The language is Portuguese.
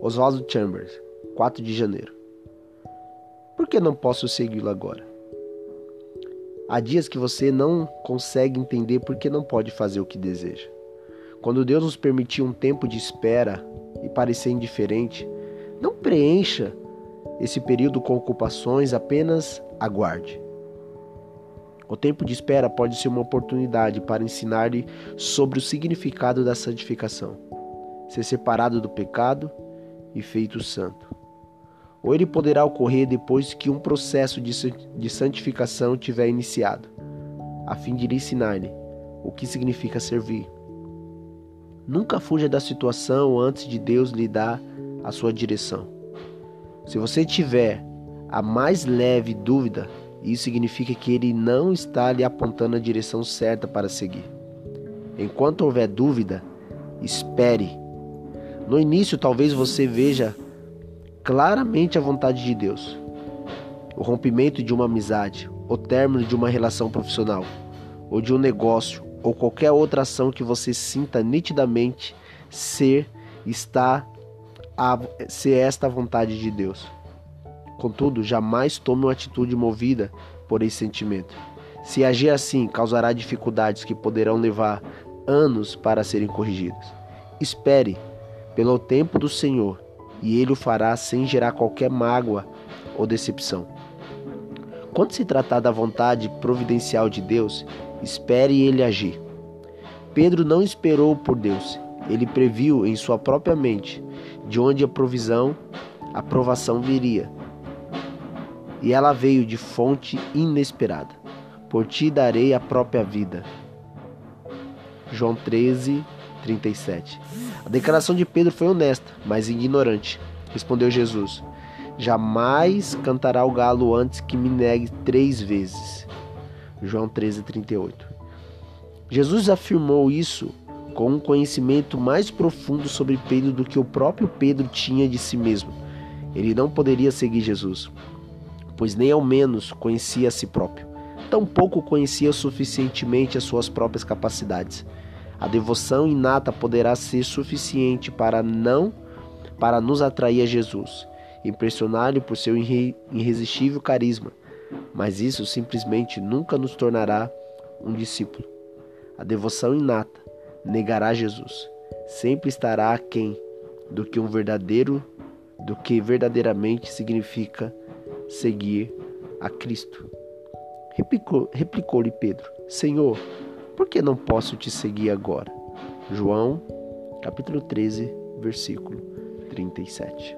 Oswaldo Chambers, 4 de janeiro. Por que não posso segui-lo agora? Há dias que você não consegue entender por que não pode fazer o que deseja. Quando Deus nos permitir um tempo de espera e parecer indiferente, não preencha esse período com ocupações, apenas aguarde. O tempo de espera pode ser uma oportunidade para ensinar-lhe sobre o significado da santificação, ser separado do pecado e feito santo. Ou ele poderá ocorrer depois que um processo de santificação tiver iniciado, a fim de lhe ensinar-lhe o que significa servir. Nunca fuja da situação antes de Deus lhe dar a sua direção. Se você tiver a mais leve dúvida, isso significa que ele não está lhe apontando a direção certa para seguir. Enquanto houver dúvida, espere no início, talvez você veja claramente a vontade de Deus. O rompimento de uma amizade, o término de uma relação profissional, ou de um negócio, ou qualquer outra ação que você sinta nitidamente ser está a ser esta a vontade de Deus. Contudo, jamais tome uma atitude movida por esse sentimento. Se agir assim, causará dificuldades que poderão levar anos para serem corrigidas. Espere pelo tempo do Senhor, e ele o fará sem gerar qualquer mágoa ou decepção. Quando se tratar da vontade providencial de Deus, espere ele agir. Pedro não esperou por Deus, ele previu em sua própria mente de onde a provisão, a provação viria. E ela veio de fonte inesperada. Por ti darei a própria vida. João 13, 37. A declaração de Pedro foi honesta, mas ignorante. Respondeu Jesus: Jamais cantará o galo antes que me negue três vezes. João 13, 38. Jesus afirmou isso com um conhecimento mais profundo sobre Pedro do que o próprio Pedro tinha de si mesmo. Ele não poderia seguir Jesus, pois nem ao menos conhecia a si próprio. Tampouco conhecia suficientemente as suas próprias capacidades. A devoção inata poderá ser suficiente para não para nos atrair a Jesus, impressionar-lhe por seu irresistível carisma, mas isso simplesmente nunca nos tornará um discípulo. A devoção inata negará Jesus, sempre estará aquém do que um verdadeiro, do que verdadeiramente significa seguir a Cristo. Replicou-lhe replicou Pedro: Senhor, por que não posso te seguir agora? João, capítulo 13, versículo 37.